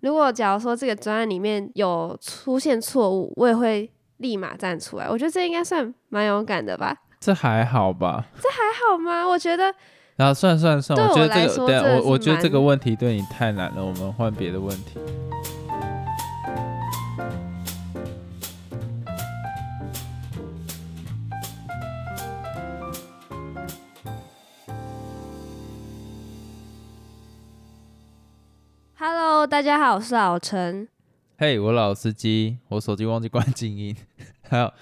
如果假如说这个专案里面有出现错误，我也会立马站出来。我觉得这应该算蛮勇敢的吧？这还好吧？这还好吗？我觉得然后算算算我觉得这个，对我我觉得这个问题对你太难了，我们换别的问题。Hello，大家好，我是老陈。嘿、我老司机，我手机忘记关静音。还有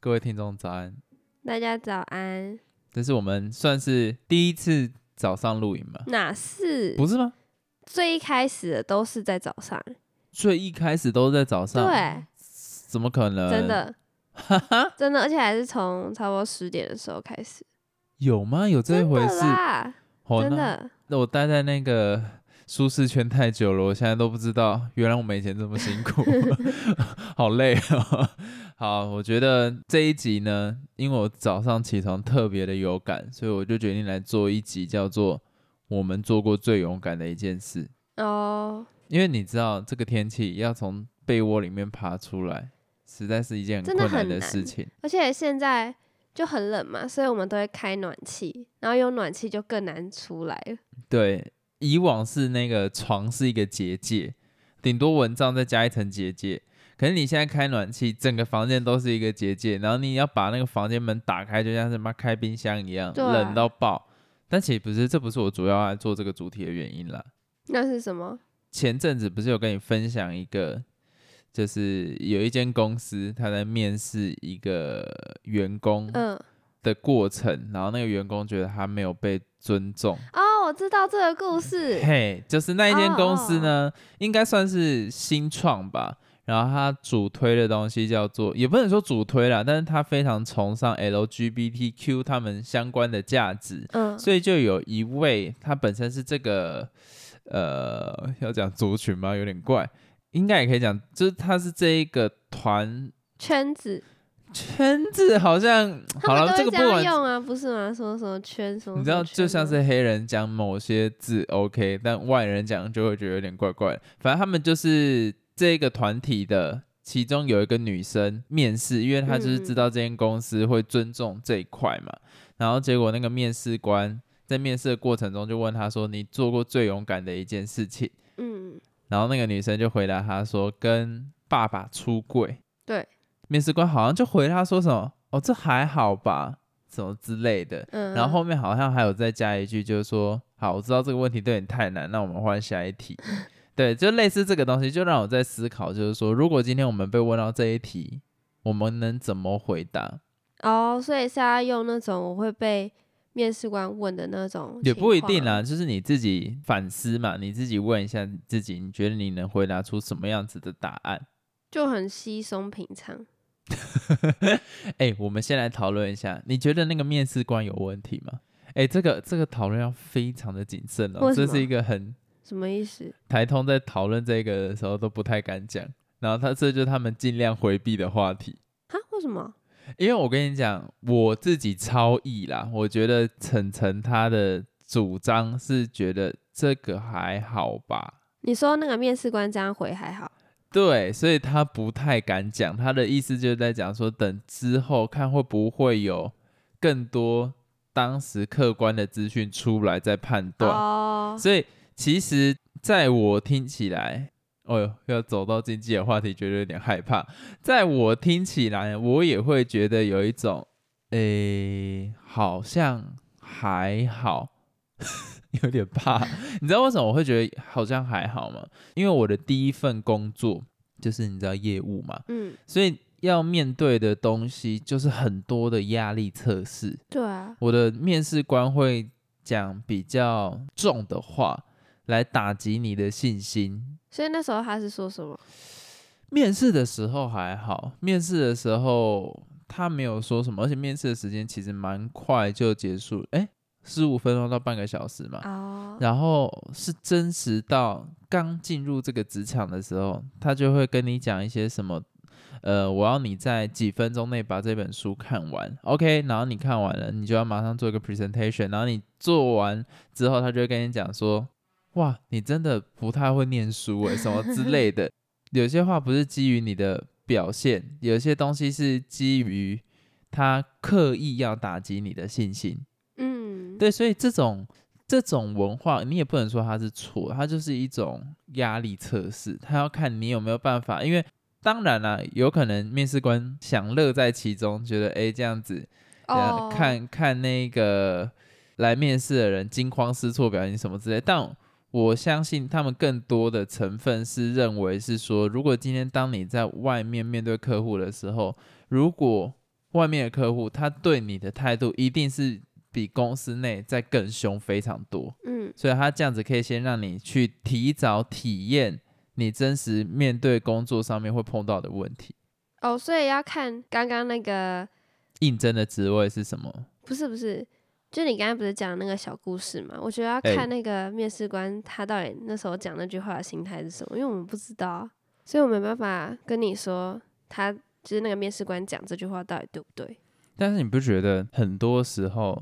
各位听众早安，大家早安。这是我们算是第一次早上录影吗？哪是不是吗？最一开始的都是在早上？最一开始都是在早上，对，怎么可能？真的，真的，而且还是从差不多十点的时候开始。有吗？有这一回事？真的。那我待在那个舒适圈太久了，我现在都不知道，原来我们以前这么辛苦，好累哦。好，我觉得这一集呢，因为我早上起床特别的有感，所以我就决定来做一集叫做“我们做过最勇敢的一件事哦，”。因为你知道，这个天气要从被窝里面爬出来，实在是一件很真的困难很难的事情。而且现在就很冷嘛，所以我们都会开暖气，然后有暖气就更难出来了。对，以往是那个床是一个结界，顶多蚊帐再加一层结界。可是你现在开暖气，整个房间都是一个结界，然后你要把那个房间门打开，就像是妈开冰箱一样，冷到爆。但其实不是，这不是我主要来做这个主题的原因啦。那是什么？前阵子不是有跟你分享一个，就是有一间公司他在面试一个员工嗯，的过程，然后那个员工觉得他没有被尊重。哦，我知道这个故事。嘿，就是那一间公司呢，应该算是新创吧。然后他主推的东西叫做，也不能说主推啦，但是他非常崇尚 LGBTQ 他们相关的价值，嗯，所以就有一位他本身是这个呃，要讲族群吗？有点怪，应该也可以讲，就是他是这一个团圈子，圈子，好像好了，这这个不管样用啊，不是吗？什么什么圈什么，你知道，就像是黑人讲某些字 OK，但外人讲就会觉得有点怪怪的。反正他们就是这个团体的，其中有一个女生面试，因为她就是知道这间公司会尊重这一块嘛。然后结果那个面试官在面试的过程中就问她说：“你做过最勇敢的一件事情嗯，？”然后那个女生就回答她说：“跟爸爸出柜。”对，面试官好像就回他说什么：“哦，这还好吧，什么之类的。”嗯，然后后面好像还有再加一句，就是说，好，我知道这个问题对你太难，那我们换下一题。对，就类似这个东西，就让我在思考，就是说，如果今天我们被问到这一题，我们能怎么回答？哦，所以是要用那种我会被面试官问的那种，也不一定啦，，就是你自己反思嘛，你自己问一下自己，你觉得你能回答出什么样子的答案？就很稀松平常。哎、我们先来讨论一下，你觉得那个面试官有问题吗？哎、这个这个讨论要非常的谨慎哦，这是一个很什么意思？台通在讨论这个的时候都不太敢讲，然后他这就是他们尽量回避的话题。哈？为什么？因为我跟你讲，我自己超意啦，我觉得晨晨他的主张是觉得这个还好吧，你说那个面试官这样回还好？对，所以他不太敢讲，他的意思就是在讲说，等之后看会不会有更多当时客观的资讯出来再判断。哦，所以其实在我听起来，哦哟，要走到经济的话题，觉得有点害怕。在我听起来，我也会觉得有一种，诶，好像还好，有点怕。你知道为什么我会觉得好像还好吗？因为我的第一份工作就是你知道业务嘛，嗯，所以要面对的东西就是很多的压力测试。对啊，我的面试官会讲比较重的话来打击你的信心。所以那时候他是说什么？面试的时候还好，面试的时候他没有说什么，而且面试的时间其实蛮快就结束，诶，十五分钟到半个小时嘛。哦，然后是真实到刚进入这个职场的时候，他就会跟你讲一些什么，呃，我要你在几分钟内把这本书看完，OK，然后你看完了，你就要马上做一个 presentation，然后你做完之后，他就会跟你讲说，哇，你真的不太会念书诶，什么之类的。有些话不是基于你的表现，有些东西是基于他刻意要打击你的信心。嗯，对，所以这种这种文化，你也不能说它是错，它就是一种压力测试，它要看你有没有办法。因为当然啦，有可能面试官享乐在其中，觉得哎这样子，哦，看看那个来面试的人惊慌失措表情什么之类，但我相信他们更多的成分是认为是说，如果今天当你在外面面对客户的时候，如果外面的客户他对你的态度一定是比公司内再更凶非常多，嗯，所以他这样子可以先让你去提早体验你真实面对工作上面会碰到的问题。哦，所以要看刚刚那个，应征的职位是什么？不是不是，就你刚刚不是讲那个小故事嘛？我觉得要哎看那个面试官他到底那时候讲那句话的心态是什么，因为我们不知道啊，所以我没办法跟你说他就是那个面试官讲这句话到底对不对。但是你不觉得很多时候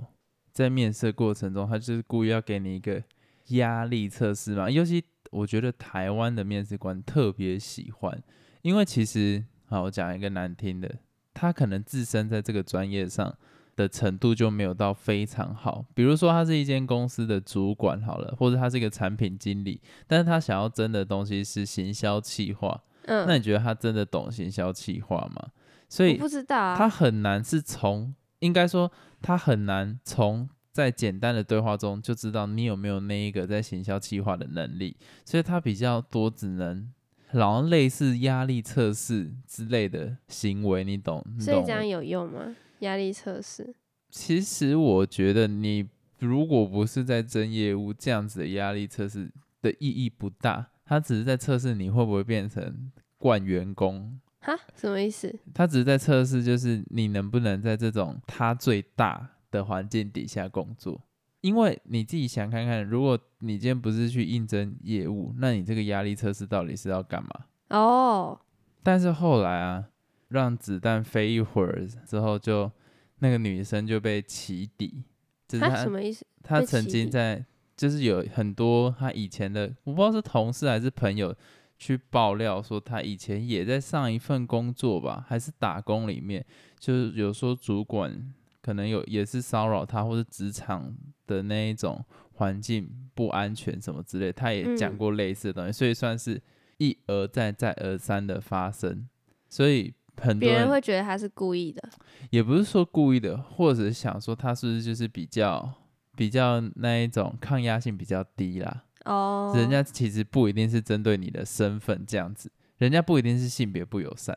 在面试过程中，他就是故意要给你一个压力测试嘛？尤其我觉得台湾的面试官特别喜欢，因为其实好，我讲一个难听的，他可能自身在这个专业上的程度就没有到非常好。比如说，他是一间公司的主管好了，或者他是一个产品经理，但是他想要争的东西是行销企划，嗯，那你觉得他真的懂行销企划吗？所以不知道啊。他很难是从，应该说他很难从在简单的对话中就知道你有没有那一个在行销企划的能力，所以他比较多只能，然后类似压力测试之类的行为，你懂？你懂我所以这样有用吗？压力测试？其实我觉得你如果不是在争业务，这样子的压力测试的意义不大，他只是在测试你会不会变成惯员工。哈，什么意思？他只是在测试，就是你能不能在这种他最大的环境底下工作。因为你自己想看看，如果你今天不是去应征业务，那你这个压力测试到底是要干嘛？哦，但是后来啊，让子弹飞一会儿之后就，那个女生就被起底，就是他她什么意思？她曾经在，就是有很多她以前的，我不知道是同事还是朋友，去爆料说他以前也在上一份工作吧，还是打工里面，就是有说主管可能有也是骚扰他，或是职场的那一种环境不安全什么之类，他也讲嗯过类似的东西，所以算是一而再再而三的发生，所以很多别人会觉得他是故意的。也不是说故意的，或者想说他是不是就是比较比较那一种抗压性比较低啦。哦，人家其实不一定是针对你的身份这样子，人家不一定是性别不友善，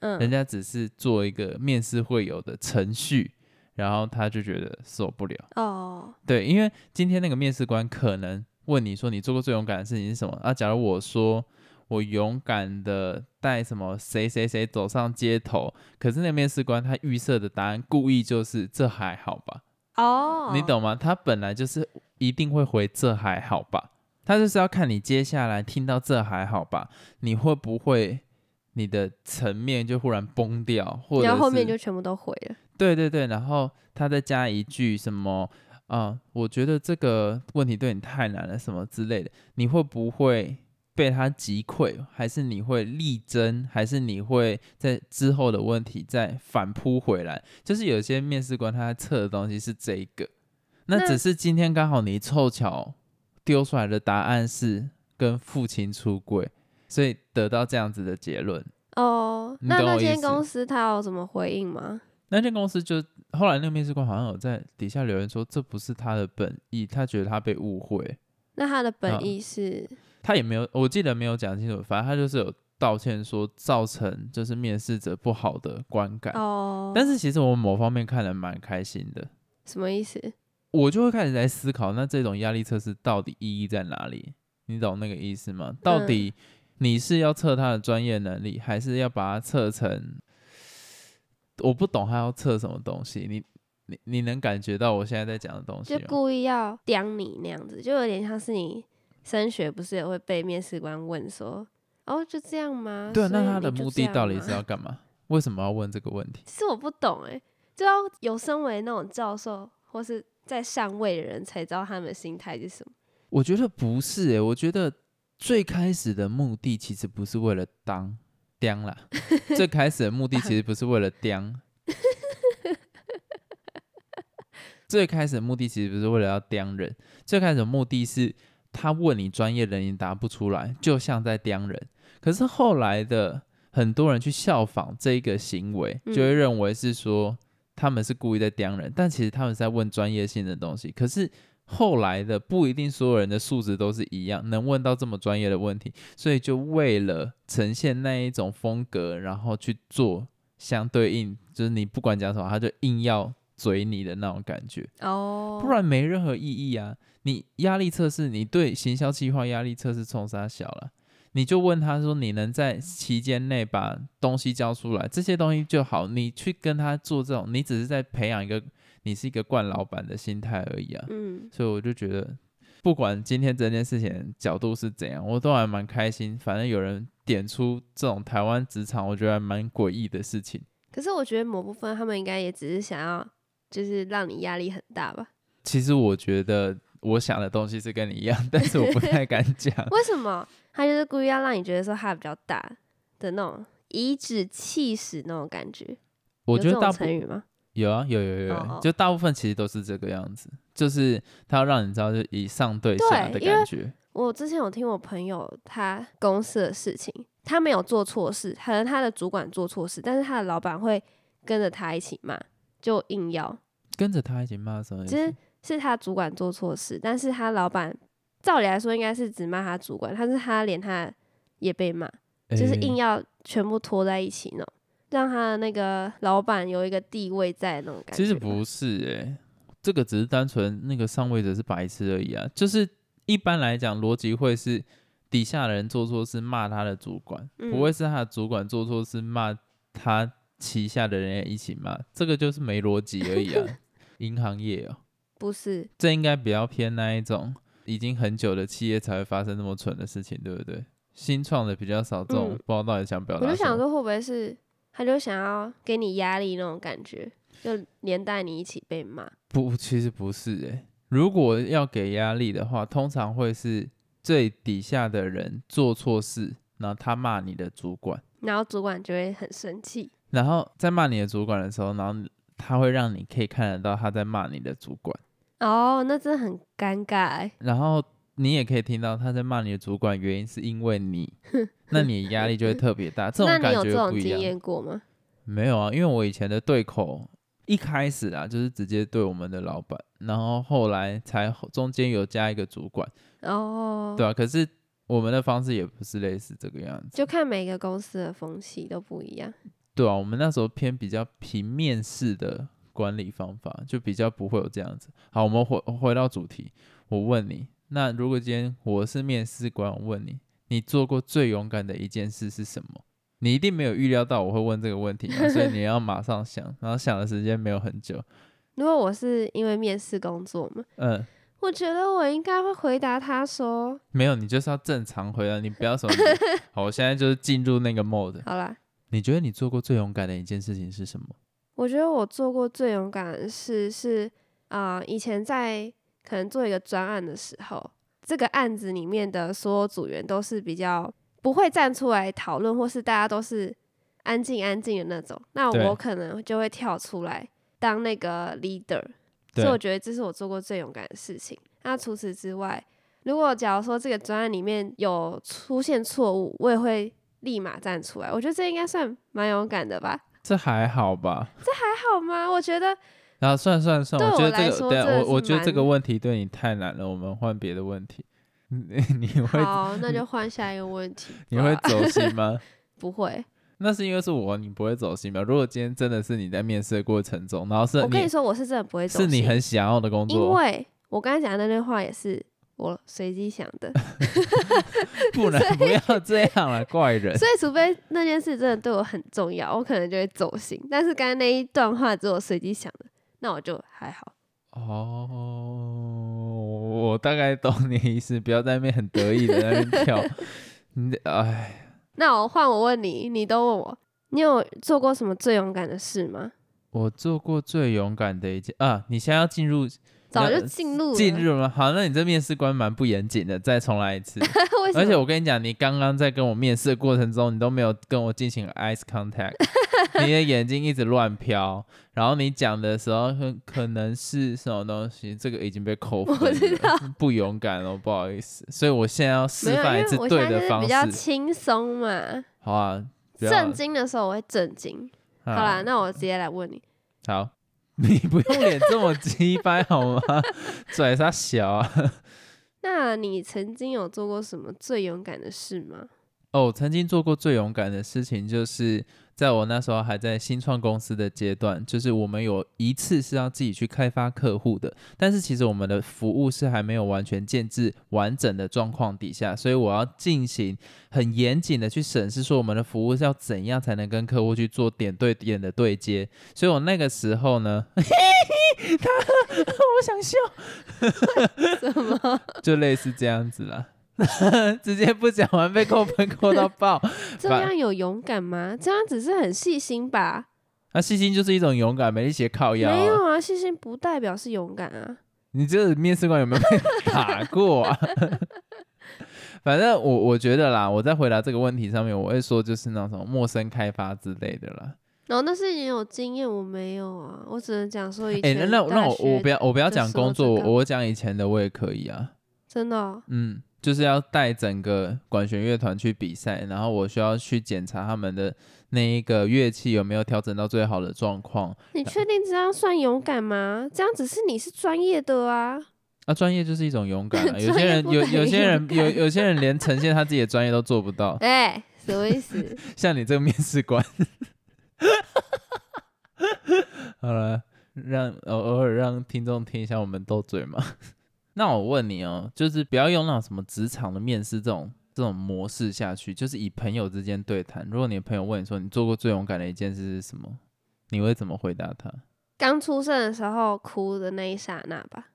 嗯人嗯，家只是做一个面试会有的程序，然后他就觉得受不了。哦，对，因为今天那个面试官可能问你说你做过最勇敢的事情是什么啊？假如我说我勇敢的带什么谁谁谁走上街头，可是那个面试官他预设的答案故意就是这还好吧？哦，你懂吗？他本来就是一定会回这还好吧？他就是要看你接下来听到这还好吧，你会不会你的层面就忽然崩掉，或者然后后面就全部都毁了。对对对，然后他再加一句什么啊、我觉得这个问题对你太难了，什么之类的，你会不会被他击溃？还是你会力争？还是你会在之后的问题再反扑回来？就是有些面试官他在测的东西是这一个，那那只是今天刚好你凑巧丢出来的答案是跟父亲出轨，所以得到这样子的结论。哦，那那间公司他有什么回应吗？那间公司就后来那个面试官好像有在底下留言说，这不是他的本意，他觉得他被误会，那他的嗯本意是他也没有，我记得没有讲清楚，反正他就是有道歉说造成就是面试者不好的观感。哦，但是其实我某方面看得蛮开心的，什么意思？我就会开始在思考，那这种压力测试到底意义在哪里？你懂那个意思吗？到底你是要测他的专业能力，还是要把它测成？我不懂他要测什么东西，你你你能感觉到我现在在讲的东西？就故意要刁你那样子，就有点像是你升学不是也会被面试官问说，哦，就这样吗？对啊，那他的目的到底是要干嘛？为什么要问这个问题？其实我不懂哎、就要有身为那种教授或是在上位的人才知道他们的心态是什么。我觉得不是诶、我觉得最开始的目的其实不是为了当刁啦，最开始的目的其实不是为了刁，最开始的目的其实不是为了要刁人，最开始的目的是他问你专业人你答不出来，就像在刁人。可是后来的很多人去效仿这一个行为，就会嗯认为是说他们是故意在刁人，但其实他们是在问专业性的东西。可是后来的不一定所有人的素质都是一样，能问到这么专业的问题，所以就为了呈现那一种风格，然后去做相对应，就是你不管讲什么，他就硬要嘴你的那种感觉。哦，不然没任何意义啊！你压力测试，你对行销计划压力测试冲啥小了？你就问他说，你能在期间内把东西交出来，这些东西就好。你去跟他做这种，你只是在培养一个你是一个惯老板的心态而已啊。嗯，所以我就觉得，不管今天这件事情角度是怎样，我都还蛮开心。反正有人点出这种台湾职场，我觉得还蛮诡异的事情。可是我觉得某部分他们应该也只是想要，就是让你压力很大吧？其实我觉得我想的东西是跟你一样，但是我不太 敢讲。为什么？他就是故意要让你觉得说他比较大的那种颐指气使那种感觉。我觉得大部成语吗？有啊，有有有有，哦哦就大部分其实都是这个样子，就是他要让你知道，就以上对下的感觉。我之前有听我朋友他公司的事情，他没有做错事，可能他的主管做错事，但是他的老板会跟着他一起骂，就硬要。跟着他一起骂什么意思？是他主管做错事，但是他老板照理来说应该是只骂他主管，但是他连他也被骂，就是硬要全部拖在一起那种，让他的那个老板有一个地位在那种感觉。其实不是诶、这个只是单纯那个上位者是白痴而已啊。就是一般来讲，逻辑会是底下的人做错事骂他的主管，嗯不会是他的主管做错事骂他旗下的人也一起骂，这个就是没逻辑而已啊。银行业哦、不是，这应该比较偏那一种已经很久的企业才会发生那么蠢的事情，对不对？新创的比较少，这种、嗯不知道到底想表达。我就想说会不会是他就想要给你压力那种感觉，就连带你一起被骂。不，其实不是诶、如果要给压力的话，通常会是最底下的人做错事，然后他骂你的主管，然后主管就会很生气，然后在骂你的主管的时候，然后他会让你可以看得到他在骂你的主管，哦，那真的很尴尬欸。然后你也可以听到他在骂你的主管，原因是因为你，那你的压力就会特别大。这那种感你有这种觉不一样。经验过吗？没有啊，因为我以前的对口一开始啊，就是直接对我们的老板，然后后来才中间有加一个主管，哦，对啊，可是我们的方式也不是类似这个样子，就看每个公司的风气都不一样。对啊，我们那时候偏比较平面式的管理方法，就比较不会有这样子。好，我们回回到主题，我问你，那如果今天我是面试官，我问你，你做过最勇敢的一件事是什么？你一定没有预料到我会问这个问题嘛，所以你要马上想，然后想的时间没有很久。如果我是因为面试工作嘛，嗯，我觉得我应该会回答他说没有，你就是要正常回答，你不要什么。好，我现在就是进入那个 mode。：“好啦，你觉得你做过最勇敢的一件事情是什么？我觉得我做过最勇敢的事是，啊，以前在可能做一个专案的时候，这个案子里面的所有组员都是比较不会站出来讨论，或是大家都是安静安静的那种，那我可能就会跳出来当那个 leader，所以我，觉得这是我做过最勇敢的事情。那除此之外，如果假如说这个专案里面有出现错误，我也会立马站出来。我觉得这应该算蛮勇敢的吧？这还好吧？这还好吗？我觉得然后算了算了算了，我我觉得这个，等一下说真的是我我觉得这个问题对你太难了，我们换别的问题。你你会好，那就换下一个问题。你会走心吗？不会？那是因为是我，你不会走心吧？如果今天真的是你在面试的过程中，然后是我跟你说，我是真的不会走心，是你很想要的工作因作，为我刚才讲的那句话也是我随机想的，不能不要这样了，怪人。所以除非那件事真的对我很重要，我可能就会走心。但是刚才那一段话只有随机想的，那我就还好。哦，我大概懂你的意思，不要在那边很得意的在那边跳。你哎，那我换我问你，你都问我，你有做过什么最勇敢的事吗？我做过最勇敢的一件啊！你现在要进入早就进入了进入了？好，那你这面试官蛮不严谨的，再重来一次。而且我跟你讲，你刚刚在跟我面试的过程中，你都没有跟我进行 eyes contact，你的眼睛一直乱飘，然后你讲的时候可可能是什么东西，这个已经被扣分了，不勇敢哦，不好意思。所以我现在要示范一次对的方式比较，轻松嘛。好啊。震惊的时候我会震惊。好好啦，那我直接来问你，好，你不用脸这么鸡掰好吗？拽啥小啊？那你曾经有做过什么最勇敢的事吗？哦，曾经做过最勇敢的事情，就是在我那时候还在新创公司的阶段，就是我们有一次是要自己去开发客户的，但是其实我们的服务是还没有完全建制完整的状况底下，所以我要进行很严谨的去审视，说我们的服务是要怎样才能跟客户去做点对点的对接。所以我那个时候呢，他 我想笑，什么？就类似这样子啦。直接不讲完被扣分扣到爆，这样有勇敢吗？这样只是很细心吧？那细心就是一种勇敢，没力气靠腰、啊。没有啊，细心不代表是勇敢啊。你这个面试官有没有被打过啊？反正我我觉得啦，我在回答这个问题上面，我会说就是那种陌生开发之类的啦。然后那是你有经验，我没有啊，我只能讲说以哎、前那那那我我不要我不要讲工作，我我讲以前的我也可以啊。真的哦、嗯，就是要带整个管弦乐团去比赛，然后我需要去检查他们的那一个乐器有没有调整到最好的状况。你确定这样算勇敢吗？这样只是你是专业的啊。啊，专业就是一种勇敢、啊。有些人有有些人有有些人连呈现他自己的专业都做不到，哎、什么意思？像你这个面试官。好了，让偶偶尔让听众听一下我们斗嘴嘛。那我问你哦，就是不要用那种什么职场的面试这种这种模式下去，就是以朋友之间对谈。如果你的朋友问你说你做过最勇敢的一件事是什么，你会怎么回答他？刚出生的时候哭的那一刹那吧，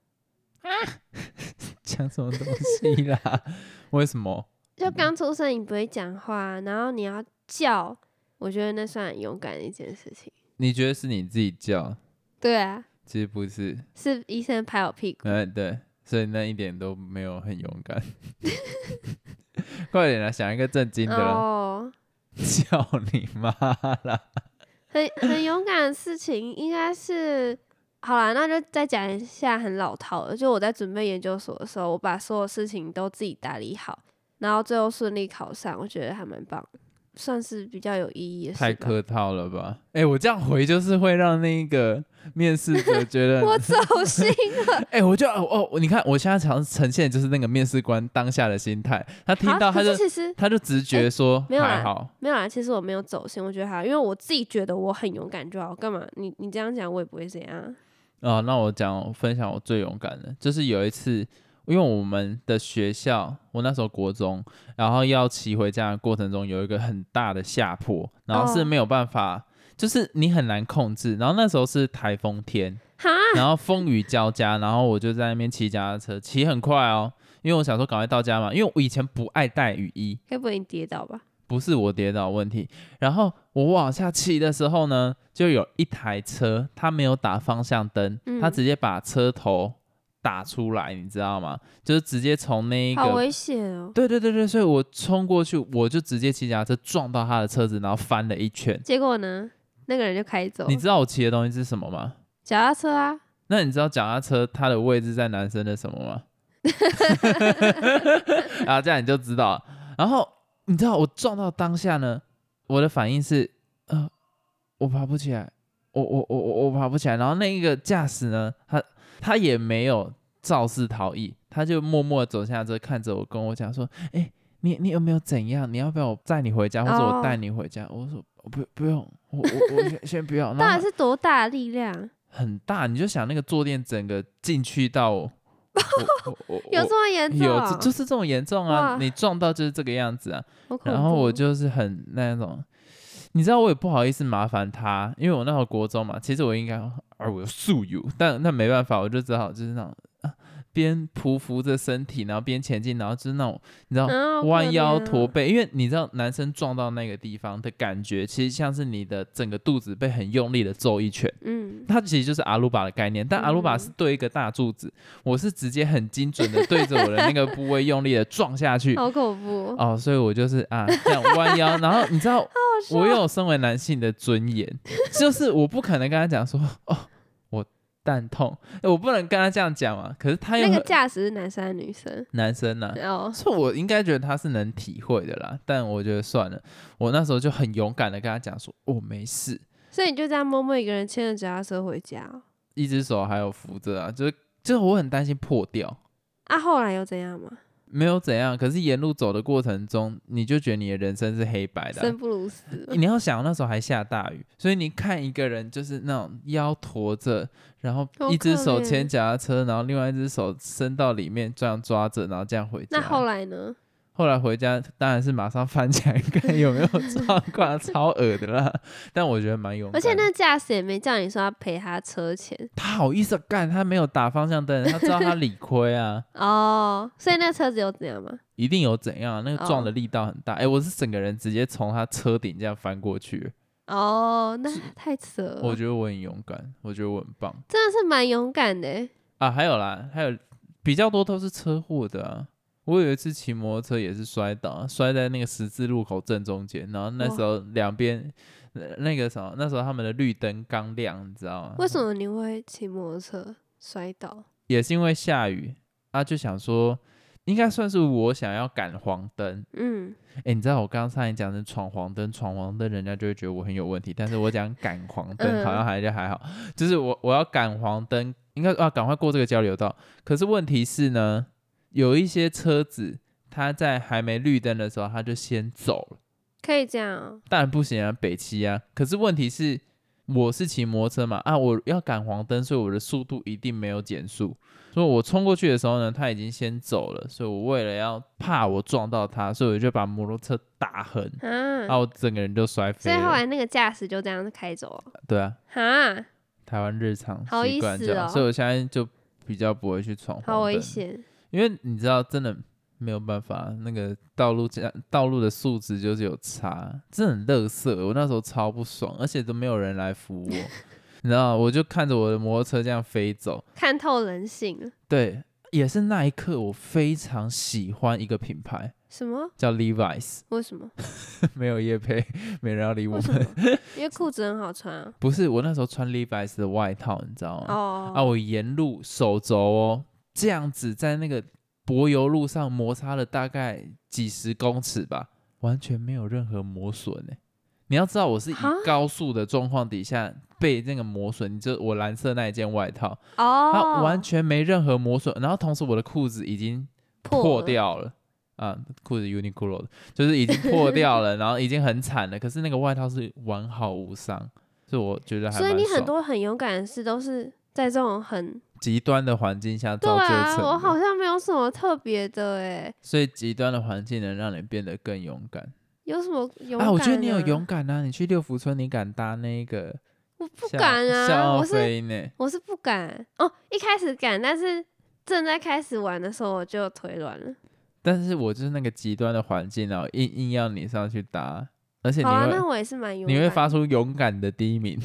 啊 讲什么东西啦？为什么？就刚出生你不会讲话，然后你要叫，我觉得那算很勇敢的一件事情。你觉得是你自己叫？对啊，其实不是，是医生拍我屁股。嗯，对，所以那一点都没有很勇敢。快点来想一个震惊的了，哦，叫你妈啦！很很 勇敢的事情应该是，好啦，那就再讲一下很老套的，就我在准备研究所的时候，我把所有事情都自己打理好，然后最后顺利考上，我觉得还蛮棒的，算是比较有意义的事。太客套了吧？哎、我这样回就是会让那个面试者 觉得我走心了，哎、我就哦哦，你看我现在常呈现就是那个面试官当下的心态，他听啊到他就、其实他就直觉说没有啦还好，没有啦，其实我没有走心，我觉得还好，因为我自己觉得我很勇敢就好，干嘛？你你这样讲我也不会怎样。哦，那我讲分享我最勇敢的，就是有一次，因为我们的学校，我那时候国中，然后要骑回家的过程中有一个很大的下坡，然后是哦没有办法，就是你很难控制。然后那时候是台风天，哈，然后风雨交加，然后我就在那边骑脚踏车，骑很快哦，因为我想说赶快到家嘛，因为我以前不爱带雨衣，该不会你跌倒吧？不是我跌倒的问题。然后我往下骑的时候呢，就有一台车，它没有打方向灯，它嗯直接把车头打出来，你知道吗？就是直接从那一个。好危险哦！对对对对，所以我冲过去，我就直接骑脚踏车撞到他的车子，然后翻了一圈。结果呢，那个人就开走，你知道我骑的东西是什么吗？脚踏车啊，那你知道脚踏车它的位置在男生的什么吗？啊，这样你就知道了。然后你知道我撞到当下呢，我的反应是，呃，我爬不起来，我我我我我爬不起来。然后那一个驾驶呢，他他也没有肇事逃逸，他就默默地走下车，看着我跟我讲说，哎、你你有没有怎样？你要不要我载你回家，或者我带哦你回家？我说不不用，我我我先先不要。然后到底是多大的力量？很大，你就想那个坐垫整个进去到我，我我 有这么严重？有就就是这种严重啊！你撞到就是这个样子啊。然后我就是很那种，你知道我也不好意思麻烦他，因为我那会国中嘛，其实我应该而我又素有，但那没办法，我就只好就是那种边匍匐着身体，然后边前进，然后就是那种你知道弯腰驼背，因为你知道男生撞到那个地方的感觉，其实像是你的整个肚子被很用力的揍一拳。嗯，它其实就是阿鲁巴的概念，但阿鲁巴嗯是对一个大柱子，我是直接很精准的对着我的那个部位用力的撞下去。好恐怖哦，哦，所以我就是啊这样弯腰，然后你知道 我有身为男性的尊严，就是我不可能跟他讲说哦我蛋痛，欸我不能跟他这样讲嘛。可是他那个驾驶是男生还是女生？男生呢、哦，所以我应该觉得他是能体会的啦，但我觉得算了，我那时候就很勇敢的跟他讲说我、没事，所以你就这样默默一个人牵着脚踏车回家哦、一只手还有扶着啊，就是就是我很担心破掉。啊？后来又怎样嘛？没有怎样，可是沿路走的过程中，你就觉得你的人生是黑白的啊、生不如死。你要想那时候还下大雨，所以你看一个人就是那种腰驼着，然后一只手牵脚踏车，然后另外一只手伸到里面这样抓着，然后这样回家。那后来呢？后来回家当然是马上翻起来看有没有状况，超恶的啦。但我觉得蛮勇敢的。而且那驾驶也没叫你说要赔他车钱他好意思干，他没有打方向灯，他知道他理亏啊，哦，所以那车子有怎样吗？一定有怎样？那个撞的哦力道很大。哎、我是整个人直接从他车顶这样翻过去，哦，那太扯了，我觉得我很勇敢，我觉得我很棒真的是蛮勇敢的欸。啊。还有啦，还有比较多都是车祸的啊。我有一次骑摩托车也是摔倒啊，摔在那个十字路口正中间，然后那时候两边呃那个什么，那时候他们的绿灯刚亮，你知道吗？为什么你会骑摩托车摔倒？也是因为下雨啊，就想说应该算是我想要赶黄灯。嗯，哎、你知道我刚刚上一讲是闯黄灯，闯黄灯人家就会觉得我很有问题，但是我讲赶黄灯好像嗯还就还好，就是我我要赶黄灯，应该啊赶快过这个交流道。可是问题是呢，有一些车子它在还没绿灯的时候，它就先走了，可以这样哦。当然不行啊，北七啊。可是问题是，我是骑摩托车嘛，啊，我要赶黄灯，所以我的速度一定没有减速。所以我冲过去的时候呢，他已经先走了，所以我为了要怕我撞到他，所以我就把摩托车打横，啊，啊，我整个人就摔飞了。所以后来那个驾驶就这样开走了。对啊，哈，台湾日常好意习惯这样，思哦所以我现在就比较不会去闯好危险。因为你知道，真的没有办法，那个道路道路的素质就是有差，真的很乐色。我那时候超不爽，而且都没有人来扶我，你知道，我就看着我的摩托车这样飞走，看透人性了。对，也是那一刻我非常喜欢一个品牌。什么？叫 Levi's，为什么？没有叶配，没人要理我们。因为 裤子很好穿啊。不是，我那时候穿 Levi's 的外套，你知道吗？哦，啊，我沿路手肘哦，这样子在那个柏油路上摩擦了大概几十公尺吧，完全没有任何磨损呢。你要知道，我是以高速的状况底下被那个磨损，你就我蓝色那一件外套，哦，它完全没任何磨损，然后同时我的裤子已经破。掉了。啊，裤子 Uniqlo 的，就是已经破掉了，然后已经很惨了。可是那个外套是完好无伤，所以我觉得还所以你很多很勇敢的事都是在这种很极端的环境下造就啊，成啊。我好像没有什么特别的哎，所以极端的环境能让你变得更勇敢有什么勇敢、啊！我觉得你有勇，敢啊！你去六福村，你敢搭那个我不敢啊，我是？我是不敢哦，一开始敢，但是正在开始玩的时候我就腿软了。但是我就是那个极端的环境然后硬硬要你上去搭，而且你好啊，那我也是蛮勇敢。你会发出勇敢的第一名。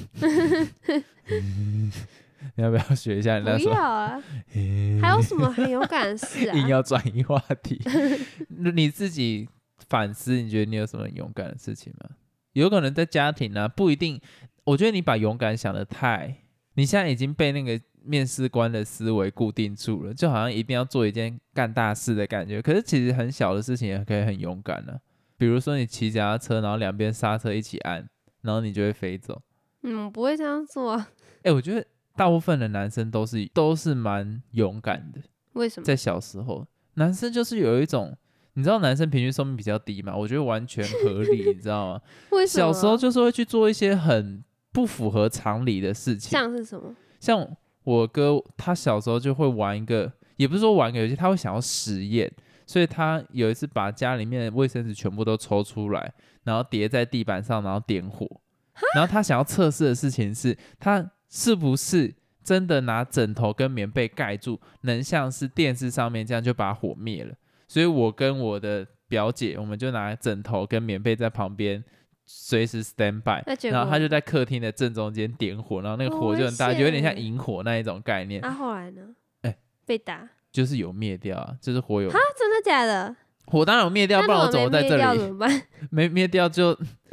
你要不要学一下人家不说？要啊？还有什么很勇敢的事啊？硬要转移话题，你自己反思，你觉得你有什么很勇敢的事情吗？有可能在家庭啊，不一定。我觉得你把勇敢想的太，你现在已经被那个面试官的思维固定住了，就好像一定要做一件干大事的感觉。可是其实很小的事情也可以很勇敢呢、比如说你骑脚踏车，然后两边刹车一起按，然后你就会飞走。嗯，不会这样做啊。哎、我觉得大部分的男生都是都是蛮勇敢的。为什么？在小时候，男生就是有一种，你知道男生平均寿命比较低嘛？我觉得完全合理，你知道吗？为什么？小时候就是会去做一些很不符合常理的事情，像是什么？像我哥他小时候就会玩一个，也不是说玩个游戏，他会想要实验，所以他有一次把家里面的卫生纸全部都抽出来，然后叠在地板上，然后点火。然后他想要测试的事情是，他是不是真的拿枕头跟棉被盖住，能像是电视上面这样就把火灭了。所以我跟我的表姐，我们就拿枕头跟棉被在旁边随时 stand by，那结果然后他就在客厅的正中间点火，然后那个火就很大，就有点像险引火那一种概念，啊，后来呢？哎被打啊？就是有灭掉啊，就是火有啊真的假的？火当然有灭掉，不然我怎么在这里？掉怎么办？没灭掉就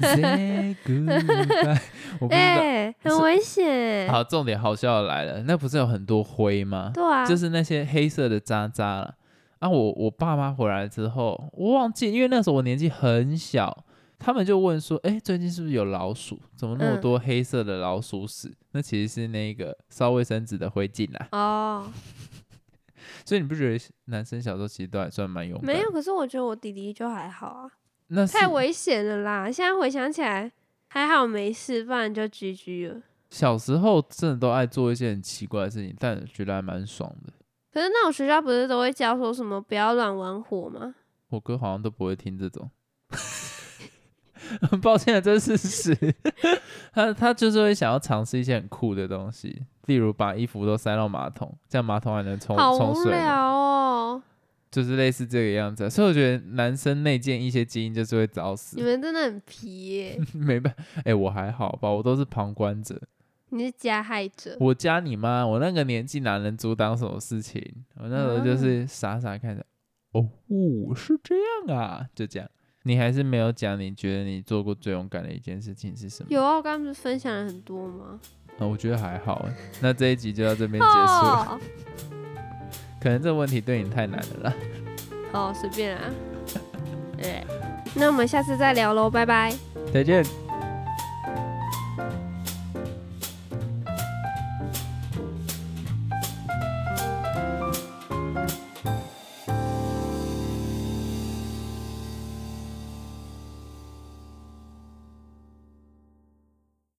say goodbye，我不知道。哎，很危险。好，重点好笑的来了，那不是有很多灰吗？对啊，就是那些黑色的渣渣了。啊，我我爸妈回来之后，我忘记，因为那时候我年纪很小，他们就问说，哎、最近是不是有老鼠？怎么那么嗯多黑色的老鼠屎？那其实是那个烧卫生纸的灰烬啦。哦，所以你不觉得男生小时候其实都还算蛮勇敢？没有。，可是我觉得我弟弟就还好啊，那太危险了啦！现在回想起来，还好没事，不然就 GG 了。小时候真的都爱做一些很奇怪的事情，但觉得还蛮爽的。可是那种学校不是都会教说什么不要乱玩火吗？我哥好像都不会听这种。很 抱歉，这是事实。他他就是会想要尝试一些很酷的东西，例如把衣服都塞到马桶，这样马桶还能冲好冲水好，无聊哦！就是类似这个样子啊。所以我觉得男生内建一些基因就是会早死你，们真的很皮耶，没办法。哎、我还好吧，我都是旁观者。你是加害者。我加你妈，我那个年纪哪能阻挡什么事情？我那时候就是傻傻看着，哦，是这样啊，就这样。你还是没有讲，你觉得你做过最勇敢的一件事情是什么？有啊，我刚刚不是分享了很多吗？啊，我觉得还好欸。那这一集就到这边结束了。哦，可能这个问题对你太难了啦。哦，随便啊。对，那我们下次再聊喽，拜拜。再见。